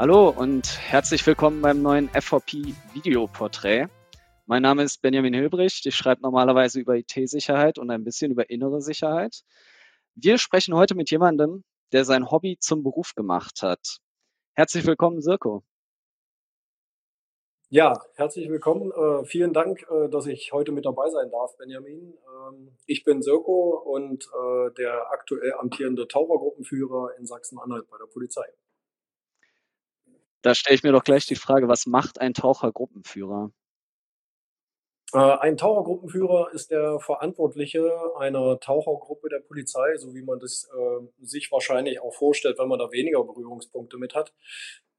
Hallo und herzlich willkommen beim neuen FVP Videoporträt. Mein Name ist Benjamin Hilbricht. Ich schreibe normalerweise über IT-Sicherheit und ein bisschen über innere Sicherheit. Wir sprechen heute mit jemandem, der sein Hobby zum Beruf gemacht hat. Herzlich willkommen, Sirko. Ja, herzlich willkommen. Äh, vielen Dank, äh, dass ich heute mit dabei sein darf, Benjamin. Ähm, ich bin Sirko und äh, der aktuell amtierende Tauchergruppenführer in Sachsen-Anhalt bei der Polizei. Da stelle ich mir doch gleich die Frage, was macht ein Tauchergruppenführer? Äh, ein Tauchergruppenführer ist der Verantwortliche einer Tauchergruppe der Polizei, so wie man das äh, sich wahrscheinlich auch vorstellt, wenn man da weniger Berührungspunkte mit hat.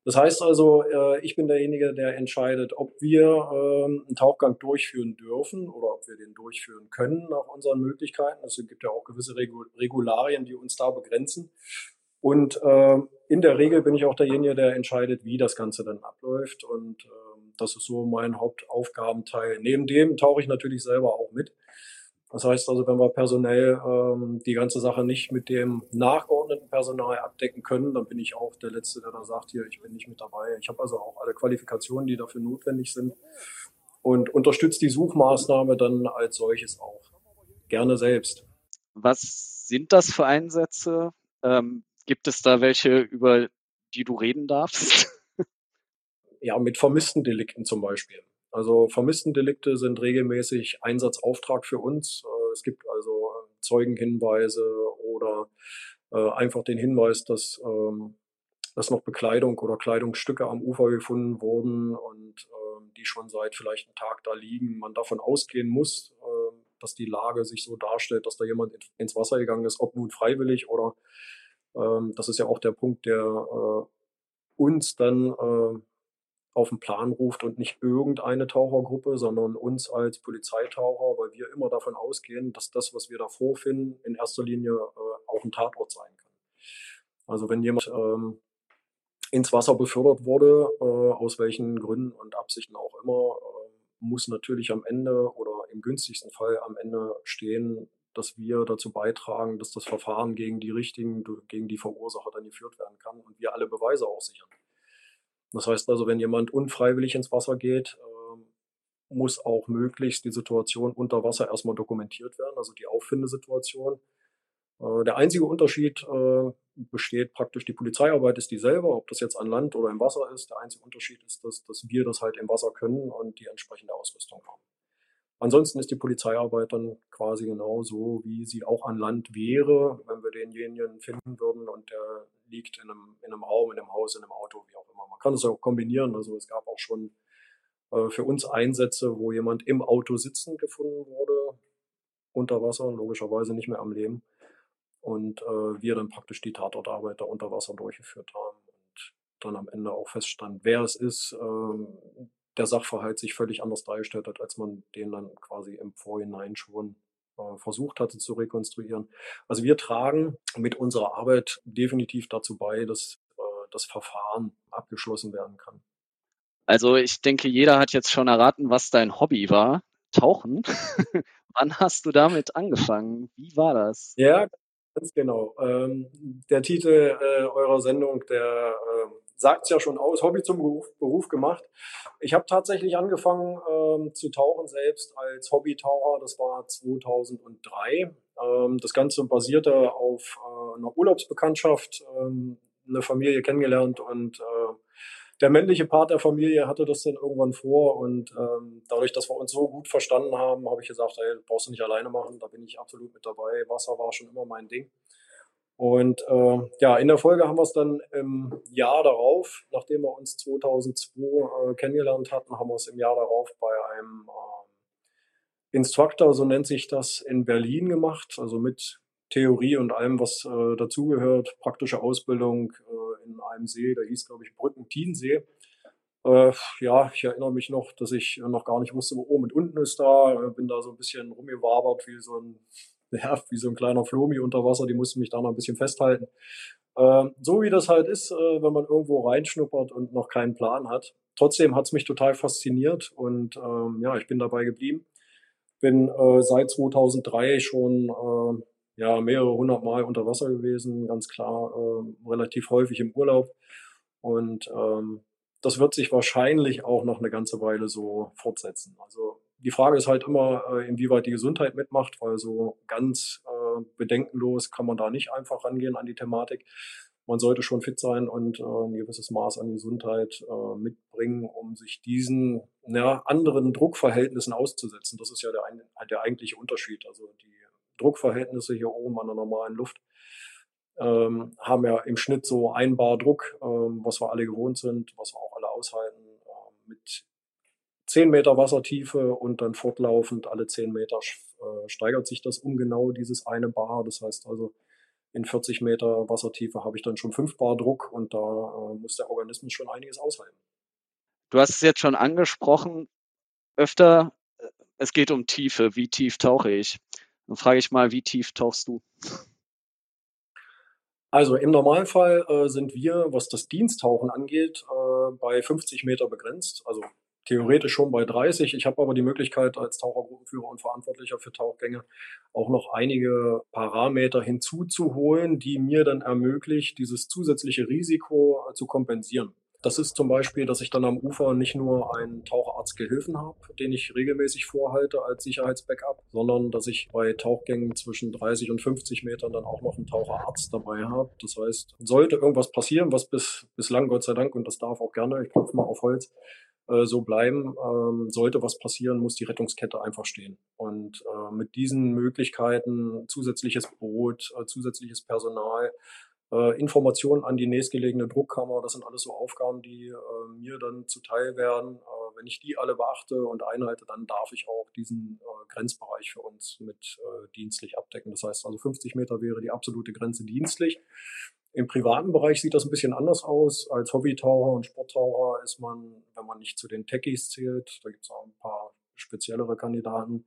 Das heißt also, äh, ich bin derjenige, der entscheidet, ob wir ähm, einen Tauchgang durchführen dürfen oder ob wir den durchführen können nach unseren Möglichkeiten. Es gibt ja auch gewisse Regularien, die uns da begrenzen. Und äh, in der Regel bin ich auch derjenige, der entscheidet, wie das Ganze dann abläuft. Und äh, das ist so mein Hauptaufgabenteil. Neben dem tauche ich natürlich selber auch mit. Das heißt also, wenn wir personell ähm, die ganze Sache nicht mit dem nachgeordneten Personal abdecken können, dann bin ich auch der Letzte, der da sagt, hier, ich bin nicht mit dabei. Ich habe also auch alle Qualifikationen, die dafür notwendig sind und unterstütze die Suchmaßnahme dann als solches auch. Gerne selbst. Was sind das für Einsätze? Ähm, gibt es da welche, über die du reden darfst? ja, mit vermissten Delikten zum Beispiel. Also vermissten Delikte sind regelmäßig Einsatzauftrag für uns. Äh, es gibt also äh, Zeugenhinweise oder äh, einfach den Hinweis, dass, ähm, dass noch Bekleidung oder Kleidungsstücke am Ufer gefunden wurden und ähm, die schon seit vielleicht einem Tag da liegen. Man davon ausgehen muss, dass die Lage sich so darstellt, dass da jemand ins Wasser gegangen ist, ob nun freiwillig oder ähm, das ist ja auch der Punkt, der uns dann auf den Plan ruft und nicht irgendeine Tauchergruppe, sondern uns als Polizeitaucher, weil wir immer davon ausgehen, dass das, was wir da vorfinden, in erster Linie äh, auch ein Tatort sein kann. Also wenn jemand ähm, ins Wasser befördert wurde, äh, aus welchen Gründen und Absichten auch immer, äh, muss natürlich am Ende oder im günstigsten Fall am Ende stehen, dass wir dazu beitragen, dass das Verfahren gegen die Richtigen, gegen die Verursacher dann geführt werden kann und wir alle Beweise auch sichern. Das heißt also, wenn jemand unfreiwillig ins Wasser geht, ähm, muss auch möglichst die Situation unter Wasser erstmal dokumentiert werden, also die Auffindesituation. Äh, der einzige Unterschied äh, besteht praktisch, die Polizeiarbeit ist dieselbe, ob das jetzt an Land oder im Wasser ist. Der einzige Unterschied ist, dass, dass wir das halt im Wasser können und die entsprechende Ausrüstung haben. Ansonsten ist die Polizeiarbeit dann quasi genauso, wie sie auch an Land wäre, wenn wir denjenigen finden würden und der liegt in einem, in einem Raum, in einem Haus, in einem Auto, wie auch immer. Man kann es auch kombinieren. Also es gab auch schon äh, für uns Einsätze, wo jemand im Auto sitzend gefunden wurde, unter Wasser, logischerweise nicht mehr am Leben. Und äh, wir dann praktisch die Tatortarbeit da unter Wasser durchgeführt haben und dann am Ende auch feststand, wer es ist, äh, der Sachverhalt sich völlig anders dargestellt hat, als man den dann quasi im Vorhinein schon äh, versucht hatte zu rekonstruieren. Also wir tragen mit unserer Arbeit definitiv dazu bei, dass äh, das Verfahren abgeschlossen werden kann. Also ich denke, jeder hat jetzt schon erraten, was dein Hobby war. Tauchen. Wann hast du damit angefangen? Wie war das? Ja, ganz genau. Ähm, der Titel äh, eurer Sendung, der äh, sagt es ja schon aus, Hobby zum Beruf, Beruf gemacht. Ich habe tatsächlich angefangen ähm, zu tauchen selbst als Hobbytaucher. Das war 2003. Ähm, das Ganze basierte auf äh, einer Urlaubsbekanntschaft, ähm, eine Familie kennengelernt und äh, der männliche Part der Familie hatte das dann irgendwann vor und ähm, dadurch, dass wir uns so gut verstanden haben, habe ich gesagt, hey, brauchst du nicht alleine machen, da bin ich absolut mit dabei. Wasser war schon immer mein Ding. Und äh, ja, in der Folge haben wir es dann im Jahr darauf, nachdem wir uns 2002 äh, kennengelernt hatten, haben wir es im Jahr darauf bei einem äh, Instructor, so nennt sich das, in Berlin gemacht, also mit Theorie und allem, was äh, dazugehört, praktische Ausbildung äh, in einem See, der hieß, glaube ich, Brücken-Tiensee. Äh, ja, ich erinnere mich noch, dass ich noch gar nicht wusste, wo oben und unten ist da. Bin da so ein bisschen rumgewabert wie so ein ja, wie so ein kleiner Flomi unter Wasser, die mussten mich da noch ein bisschen festhalten. Ähm, so wie das halt ist, äh, wenn man irgendwo reinschnuppert und noch keinen Plan hat. Trotzdem hat's mich total fasziniert und ähm, ja, ich bin dabei geblieben. Bin äh, seit 2003 schon äh, ja, mehrere hundert Mal unter Wasser gewesen, ganz klar, äh, relativ häufig im Urlaub. Und ähm, das wird sich wahrscheinlich auch noch eine ganze Weile so fortsetzen. Also die Frage ist halt immer, äh, inwieweit die Gesundheit mitmacht, weil so ganz äh, bedenkenlos kann man da nicht einfach rangehen an die Thematik. Man sollte schon fit sein und äh, ein gewisses Maß an Gesundheit äh, mitbringen, um sich diesen ja, anderen Druckverhältnissen auszusetzen. Das ist ja der, der eigentliche Unterschied. Also die Druckverhältnisse hier oben an der normalen Luft ähm, haben ja im Schnitt so ein Bar Druck, ähm, was wir alle gewohnt sind, was wir auch alle aushalten, äh, mit 10 Meter Wassertiefe und dann fortlaufend alle 10 Meter äh, steigert sich das um genau dieses eine Bar. Das heißt also, in 40 Meter Wassertiefe habe ich dann schon 5 Bar Druck und da äh, muss der Organismus schon einiges aushalten. Du hast es jetzt schon angesprochen, öfter, äh, es geht um Tiefe. Wie tief tauche ich? Dann frage ich mal, wie tief tauchst du? Also im Normalfall äh, sind wir, was das Diensttauchen angeht, äh, bei 50 Meter begrenzt. Also theoretisch schon bei 30. Ich habe aber die Möglichkeit als Tauchergruppenführer und Verantwortlicher für Tauchgänge auch noch einige Parameter hinzuzuholen, die mir dann ermöglicht, dieses zusätzliche Risiko äh, zu kompensieren. Das ist zum Beispiel, dass ich dann am Ufer nicht nur einen Taucharztgehilfen habe, den ich regelmäßig vorhalte als Sicherheitsbackup, sondern dass ich bei Tauchgängen zwischen 30 und 50 Metern dann auch noch einen Taucherarzt dabei habe. Das heißt, sollte irgendwas passieren, was bis, bislang Gott sei Dank, und das darf auch gerne, ich klopfe mal auf Holz, äh, so bleiben, ähm, sollte was passieren, muss die Rettungskette einfach stehen. Und äh, mit diesen Möglichkeiten, zusätzliches Boot, äh, zusätzliches Personal, äh, Informationen an die nächstgelegene Druckkammer, das sind alles so Aufgaben, die äh, mir dann zuteil werden. Wenn ich die alle beachte und einhalte, dann darf ich auch diesen Grenzbereich für uns mit dienstlich abdecken. Das heißt also 50 Meter wäre die absolute Grenze dienstlich. Im privaten Bereich sieht das ein bisschen anders aus. Als Hobbytaucher und Sporttaucher ist man, wenn man nicht zu den Techies zählt, da gibt es auch ein paar speziellere Kandidaten,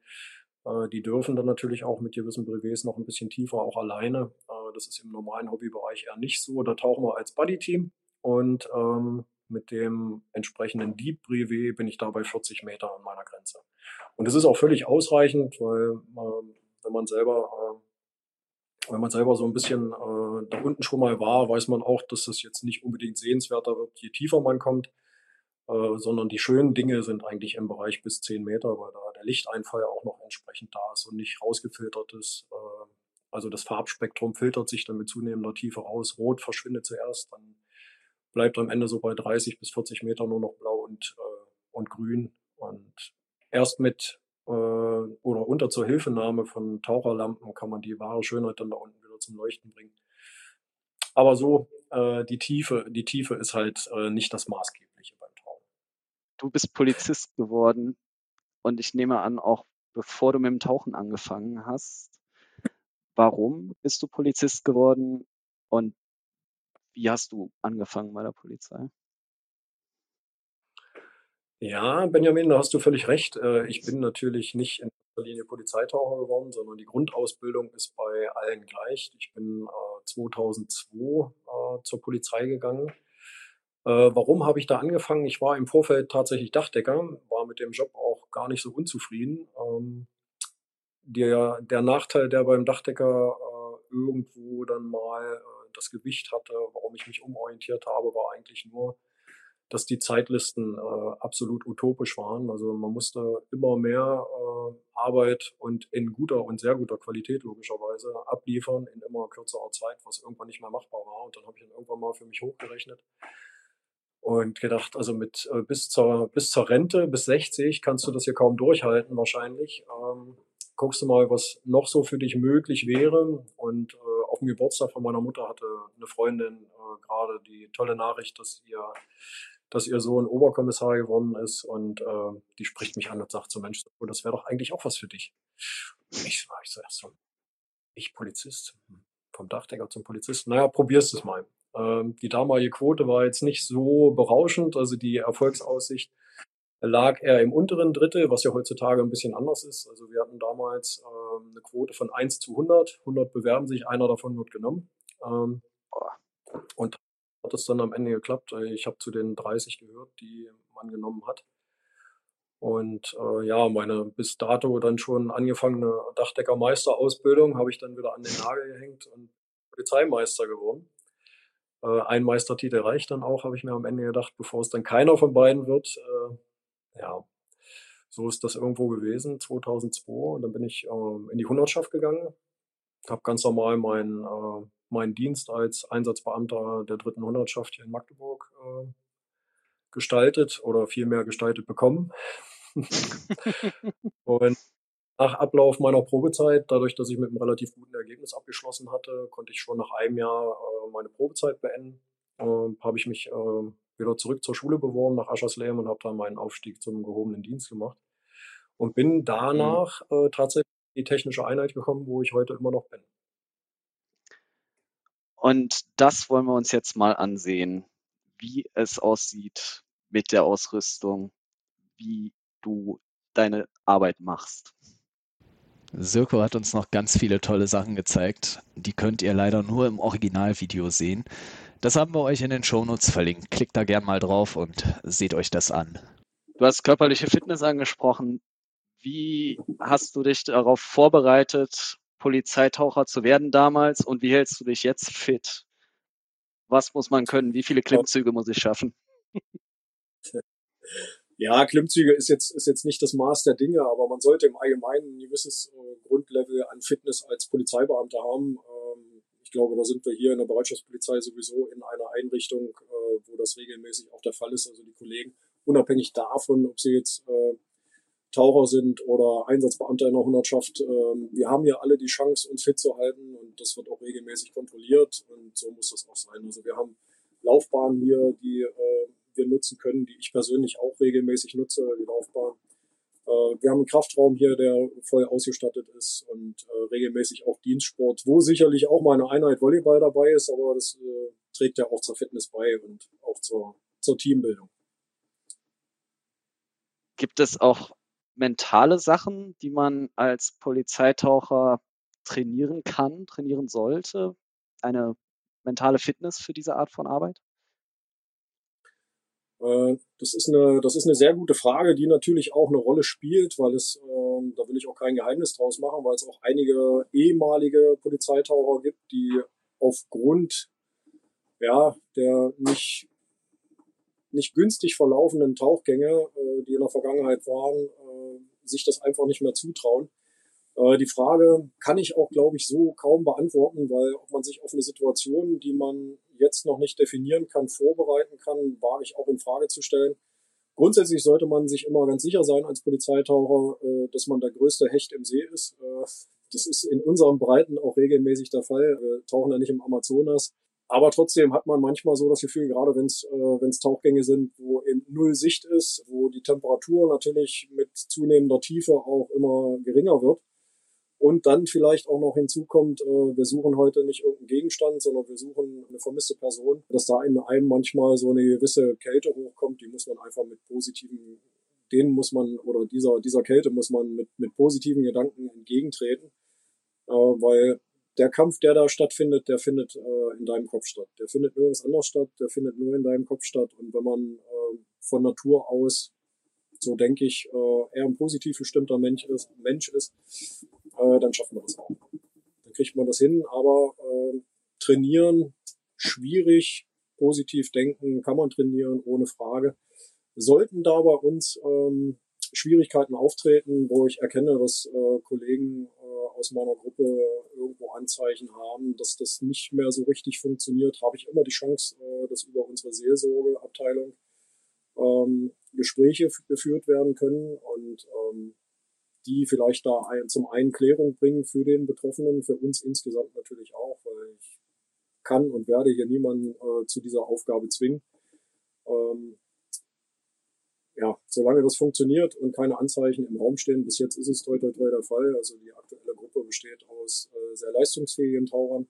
äh, die dürfen dann natürlich auch mit gewissen Brevets noch ein bisschen tiefer, auch alleine. Äh, das ist im normalen Hobbybereich eher nicht so. Da tauchen wir als Buddy-Team und ähm, mit dem entsprechenden Deep Brevet bin ich da bei 40 Meter an meiner Grenze. Und das ist auch völlig ausreichend, weil äh, wenn man selber äh, wenn man selber so ein bisschen äh, da unten schon mal war, weiß man auch, dass das jetzt nicht unbedingt sehenswerter wird, je tiefer man kommt, äh, sondern die schönen Dinge sind eigentlich im Bereich bis 10 Meter, weil da der Lichteinfall auch noch entsprechend da ist und nicht rausgefiltert ist. Äh, also das Farbspektrum filtert sich dann mit zunehmender Tiefe aus. Rot verschwindet zuerst, dann bleibt am Ende so bei 30 bis 40 Meter nur noch blau und, äh, und grün. Und erst mit oder unter zur Hilfenahme von Taucherlampen kann man die wahre Schönheit dann da unten wieder zum Leuchten bringen. Aber so, äh, die Tiefe, die Tiefe ist halt äh, nicht das Maßgebliche beim Tauchen. Du bist Polizist geworden und ich nehme an, auch bevor du mit dem Tauchen angefangen hast. Warum bist du Polizist geworden und wie hast du angefangen bei der Polizei? Ja, Benjamin, da hast du völlig recht. Äh, ich bin natürlich nicht in erster Linie Polizeitaucher geworden, sondern die Grundausbildung ist bei allen gleich. Ich bin 2002 äh, zur Polizei gegangen. Äh, warum habe ich da angefangen? Ich war im Vorfeld tatsächlich Dachdecker, war mit dem Job auch gar nicht so unzufrieden. Ähm, der, der Nachteil, der beim Dachdecker äh, irgendwo dann mal äh, das Gewicht hatte, warum ich mich umorientiert habe, war eigentlich nur, dass die Zeitlisten äh, absolut utopisch waren. Also man musste immer mehr äh, Arbeit und in guter und sehr guter Qualität logischerweise abliefern in immer kürzerer Zeit, was irgendwann nicht mehr machbar war. Und dann habe ich dann irgendwann mal für mich hochgerechnet und gedacht, also mit äh, bis zur bis zur Rente, bis 60 kannst du das hier kaum durchhalten wahrscheinlich. Ähm, guckst du mal, was noch so für dich möglich wäre. Und äh, auf dem Geburtstag von meiner Mutter hatte eine Freundin äh, gerade die tolle Nachricht, dass ihr dass ihr Sohn Oberkommissar geworden ist und äh, die spricht mich an und sagt so, Mensch, das wäre doch eigentlich auch was für dich. Ich, ich so, erst so, ich Polizist, hm, vom Dachdecker zum Polizisten, naja, probierst es mal. Ähm, die damalige Quote war jetzt nicht so berauschend, also die Erfolgsaussicht lag eher im unteren Drittel, was ja heutzutage ein bisschen anders ist. Also wir hatten damals ähm, eine Quote von 1 zu 100. 100 bewerben sich, einer davon wird genommen. Ähm, und hat es dann am Ende geklappt. Ich habe zu den 30 gehört, die man genommen hat. Und äh, ja, meine bis dato dann schon angefangene Dachdeckermeisterausbildung habe ich dann wieder an den Nagel gehängt und Polizeimeister geworden. Äh, ein Meistertitel reicht dann auch, habe ich mir am Ende gedacht, bevor es dann keiner von beiden wird. Äh, ja, so ist das irgendwo gewesen, 2002. Und dann bin ich äh, in die Hundertschaft gegangen, habe ganz normal meinen, äh, meinen Dienst als Einsatzbeamter der dritten Hundertschaft hier in Magdeburg äh, gestaltet oder vielmehr gestaltet bekommen. und nach Ablauf meiner Probezeit, dadurch, dass ich mit einem relativ guten Ergebnis abgeschlossen hatte, konnte ich schon nach einem Jahr äh, meine Probezeit beenden. Äh, habe ich mich äh, wieder zurück zur Schule beworben nach Aschersleben und habe dann meinen Aufstieg zum gehobenen Dienst gemacht. Und bin danach mhm. tatsächlich die technische Einheit gekommen, wo ich heute immer noch bin. Und das wollen wir uns jetzt mal ansehen, wie es aussieht mit der Ausrüstung, wie du deine Arbeit machst. Sirko hat uns noch ganz viele tolle Sachen gezeigt. Die könnt ihr leider nur im Originalvideo sehen. Das haben wir euch in den Shownotes verlinkt. Klickt da gern mal drauf und seht euch das an. Du hast körperliche Fitness angesprochen. Wie hast du dich darauf vorbereitet, Polizeitaucher zu werden damals und wie hältst du dich jetzt fit? Was muss man können? Wie viele Klimmzüge muss ich schaffen? Ja, Klimmzüge ist jetzt, ist jetzt nicht das Maß der Dinge, aber man sollte im Allgemeinen ein gewisses äh, Grundlevel an Fitness als Polizeibeamter haben. Ähm, ich glaube, da sind wir hier in der Bereitschaftspolizei sowieso in einer Einrichtung, äh, wo das regelmäßig auch der Fall ist. Also die Kollegen, unabhängig davon, ob sie jetzt äh, Taucher sind oder Einsatzbeamter in der Hundertschaft, ähm, wir haben ja alle die Chance, uns fit zu halten und das wird auch regelmäßig kontrolliert und so muss das auch sein. Also wir haben Laufbahnen hier, die äh, wir nutzen können, die ich persönlich auch regelmäßig nutze, die Laufbahn. Äh, wir haben einen Kraftraum hier, der voll ausgestattet ist und äh, regelmäßig auch Dienstsport, wo sicherlich auch mal eine Einheit Volleyball dabei ist, aber das trägt ja auch zur Fitness bei und auch zur, zur Teambildung. Gibt es auch mentale Sachen, die man als Polizeitaucher trainieren kann, trainieren sollte? Eine mentale Fitness für diese Art von Arbeit? Äh, das ist eine, das ist eine sehr gute Frage, die natürlich auch eine Rolle spielt, weil es, äh, da will ich auch kein Geheimnis draus machen, weil es auch einige ehemalige Polizeitaucher gibt, die aufgrund ja, der nicht, nicht günstig verlaufenden Tauchgänge, äh, die in der Vergangenheit waren, äh, sich das einfach nicht mehr zutrauen. Äh, die Frage kann ich auch, glaube ich, so kaum beantworten, weil ob man sich auf eine Situation, die man jetzt noch nicht definieren kann, vorbereiten kann, wage ich auch in Frage zu stellen. Grundsätzlich sollte man sich immer ganz sicher sein als Polizeitaucher, äh, dass man der größte Hecht im See ist. Äh, das ist in unseren Breiten auch regelmäßig der Fall. Wir tauchen ja nicht im Amazonas. Aber trotzdem hat man manchmal so das Gefühl, gerade wenn es äh, Tauchgänge sind, wo eben null Sicht ist, wo die Temperatur natürlich mit zunehmender Tiefe auch immer geringer wird, und dann vielleicht auch noch hinzukommt, äh, wir suchen heute nicht irgendeinen Gegenstand, sondern wir suchen eine vermisste Person, dass da in einem manchmal so eine gewisse Kälte hochkommt, die muss man einfach mit positiven, denen muss man, oder dieser, dieser Kälte muss man mit, mit positiven Gedanken entgegentreten, äh, weil der Kampf, der da stattfindet, der findet äh, in deinem Kopf statt. Der findet nirgends anders statt, der findet nur in deinem Kopf statt. Und wenn man äh, von Natur aus, so denke ich, äh, eher ein positiv gestimmter Mensch ist, Mensch ist äh, dann schaffen wir das auch. Dann kriegt man das hin, aber äh, trainieren schwierig, positiv denken kann man trainieren, ohne Frage. Sollten da bei uns ähm, Schwierigkeiten auftreten, wo ich erkenne, dass äh, Kollegen aus meiner Gruppe irgendwo Anzeichen haben, dass das nicht mehr so richtig funktioniert, habe ich immer die Chance, äh, dass über unsere Seelsorgeabteilung ähm, Gespräche geführt werden können und ähm, die vielleicht da ein, zum einen Klärung bringen für den Betroffenen, für uns insgesamt natürlich auch, weil ich kann und werde hier niemanden äh, zu dieser Aufgabe zwingen. Ähm, ja, solange das funktioniert und keine Anzeichen im Raum stehen, bis jetzt ist es toi toi toi der Fall. Also die aktuelle Gruppe besteht aus äh, sehr leistungsfähigen Tauchern.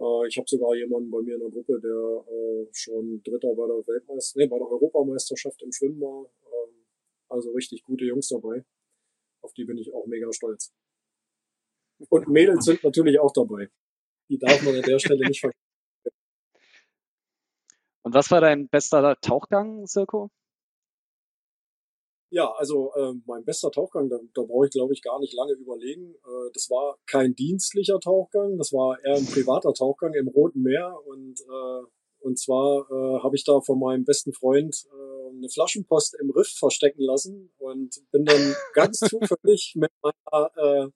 Äh, ich habe sogar jemanden bei mir in der Gruppe, der äh, schon Dritter bei der Weltmeister, nee, bei der Europameisterschaft im Schwimmen war. Ähm, also richtig gute Jungs dabei. Auf die bin ich auch mega stolz. Und Mädels sind natürlich auch dabei. Die darf man an der Stelle nicht vergessen. Und was war dein bester Tauchgang, Sirko? Ja, also äh, mein bester Tauchgang, da, da brauche ich glaube ich gar nicht lange überlegen. Äh, das war kein dienstlicher Tauchgang, das war eher ein privater Tauchgang im Roten Meer und äh, Und zwar äh, habe ich da von meinem besten Freund äh, eine Flaschenpost im Riff verstecken lassen und bin dann ganz zufällig mit meiner äh,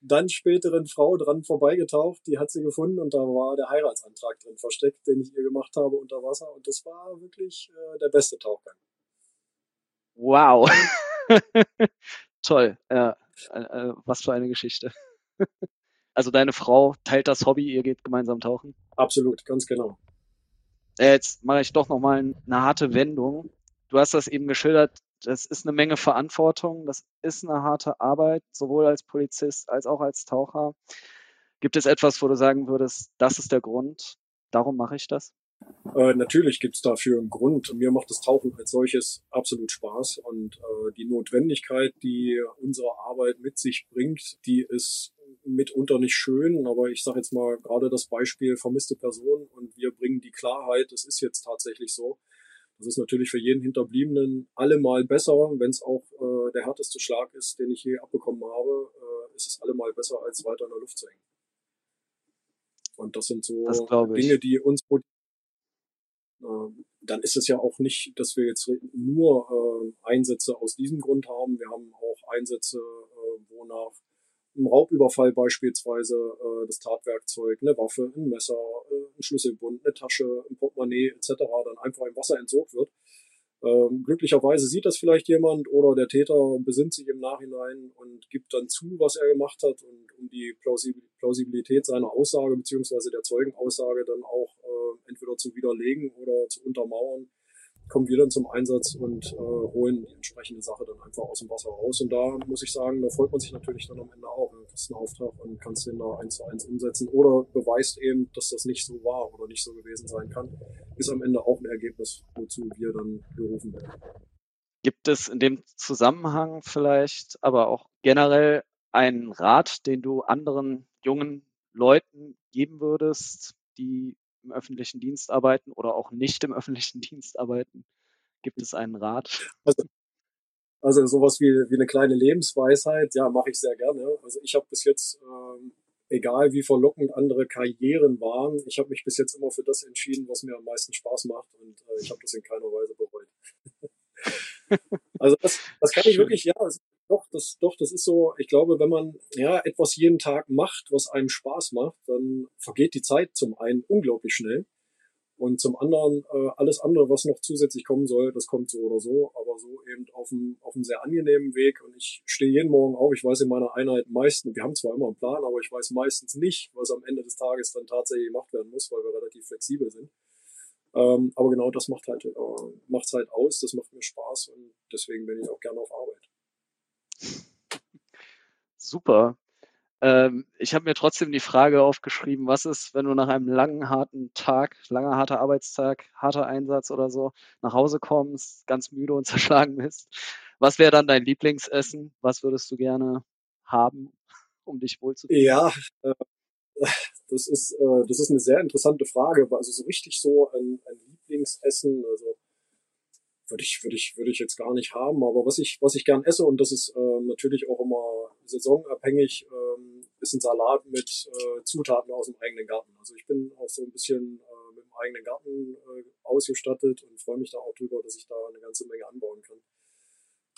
dann späteren Frau dran vorbeigetaucht. Die hat sie gefunden und da war der Heiratsantrag drin versteckt, den ich ihr gemacht habe unter Wasser. Und das war wirklich äh, der beste Tauchgang. Wow. Toll. Ja, äh, äh, was für eine Geschichte. also deine Frau teilt das Hobby, ihr geht gemeinsam tauchen? Absolut, ganz genau. Jetzt mache ich doch nochmal eine harte Wendung. Du hast das eben geschildert, das ist eine Menge Verantwortung, das ist eine harte Arbeit, sowohl als Polizist als auch als Taucher. Gibt es etwas, wo du sagen würdest, das ist der Grund, darum mache ich das? Äh, natürlich gibt es dafür einen Grund. Mir macht das Tauchen als solches absolut Spaß und äh, die Notwendigkeit, die unsere Arbeit mit sich bringt, die ist mitunter nicht schön, aber ich sage jetzt mal gerade das Beispiel vermisste Person und wir bringen die Klarheit, es ist jetzt tatsächlich so. Das ist natürlich für jeden Hinterbliebenen allemal besser, wenn es auch äh, der härteste Schlag ist, den ich je abbekommen habe, äh, ist es allemal besser, als weiter in der Luft zu hängen. Und das sind so das Dinge, die uns äh, dann ist es ja auch nicht, dass wir jetzt nur äh, Einsätze aus diesem Grund haben. Wir haben auch Einsätze, äh, wo nach einem Raubüberfall beispielsweise äh, das Tatwerkzeug, eine Waffe, ein Messer, äh, ein Schlüsselbund, eine Tasche, ein Portemonnaie etc. dann einfach im Wasser entsorgt wird. Ähm, glücklicherweise sieht das vielleicht jemand oder der Täter besinnt sich im Nachhinein und gibt dann zu, was er gemacht hat und um die Plausibilität seiner Aussage beziehungsweise der Zeugenaussage dann auch äh, entweder zu widerlegen oder zu untermauern, kommen wir dann zum Einsatz und äh, holen die entsprechende Sache dann einfach aus dem Wasser raus. Und da muss ich sagen, da freut man sich natürlich dann am Ende auch. Du hast einen Auftrag und kannst den da eins zu eins umsetzen oder beweist eben, dass das nicht so war oder nicht so gewesen sein kann. Ist am Ende auch ein Ergebnis, wozu wir dann berufen werden. Gibt es in dem Zusammenhang vielleicht aber auch generell einen Rat, den du anderen jungen Leuten geben würdest, die im öffentlichen Dienst arbeiten oder auch nicht im öffentlichen Dienst arbeiten? Gibt es einen Rat? Also, also sowas wie, wie eine kleine Lebensweisheit, ja, mache ich sehr gerne. Also ich habe bis jetzt, ähm, egal wie verlockend andere Karrieren waren, ich habe mich bis jetzt immer für das entschieden, was mir am meisten Spaß macht und äh, ich habe das in keiner Weise bereut. also das, das kann ich wirklich, ja, doch, das, doch, das ist so. Ich glaube, wenn man ja etwas jeden Tag macht, was einem Spaß macht, dann vergeht die Zeit zum einen unglaublich schnell und zum anderen äh, alles andere, was noch zusätzlich kommen soll, das kommt so oder so, aber so eben auf einem, auf einem sehr angenehmen Weg. Und ich stehe jeden Morgen auf. Ich weiß in meiner Einheit meistens, wir haben zwar immer einen Plan, aber ich weiß meistens nicht, was am Ende des Tages dann tatsächlich gemacht werden muss, weil wir relativ flexibel sind. Ähm, aber genau das macht halt, äh, macht's halt aus. Das macht mir Spaß und deswegen bin ich auch gerne auf Arbeit. Super. Ähm, ich habe mir trotzdem die Frage aufgeschrieben, was ist, wenn du nach einem langen, harten Tag, langer, harter Arbeitstag, harter Einsatz oder so nach Hause kommst, ganz müde und zerschlagen bist? Was wäre dann dein Lieblingsessen? Was würdest du gerne haben, um dich wohlzufühlen? Ja, äh, das ist, äh, das ist eine sehr interessante Frage. Also so richtig so ein, ein Lieblingsessen, also würde ich, würde ich, würde ich jetzt gar nicht haben. Aber was ich, was ich gern esse, und das ist äh, natürlich auch immer saisonabhängig, ähm, ist ein Salat mit äh, Zutaten aus dem eigenen Garten. Also ich bin auch so ein bisschen äh, mit dem eigenen Garten äh, ausgestattet und freue mich da auch drüber, dass ich da eine ganze Menge anbauen kann.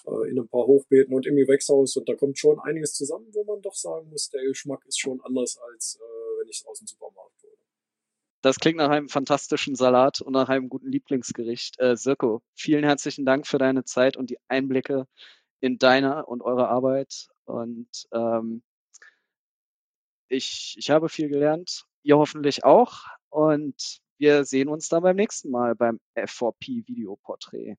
Äh, in ein paar Hochbeeten und im Gewächshaus. Und da kommt schon einiges zusammen, wo man doch sagen muss, der Geschmack ist schon anders, als äh, wenn ich es aus dem Supermarkt hole. Das klingt nach einem fantastischen Salat und nach einem guten Lieblingsgericht. Äh, Sirko, vielen herzlichen Dank für deine Zeit und die Einblicke in deine und eure Arbeit. Und ähm, ich, ich habe viel gelernt, ihr hoffentlich auch. Und wir sehen uns dann beim nächsten Mal beim F4P Videoporträt.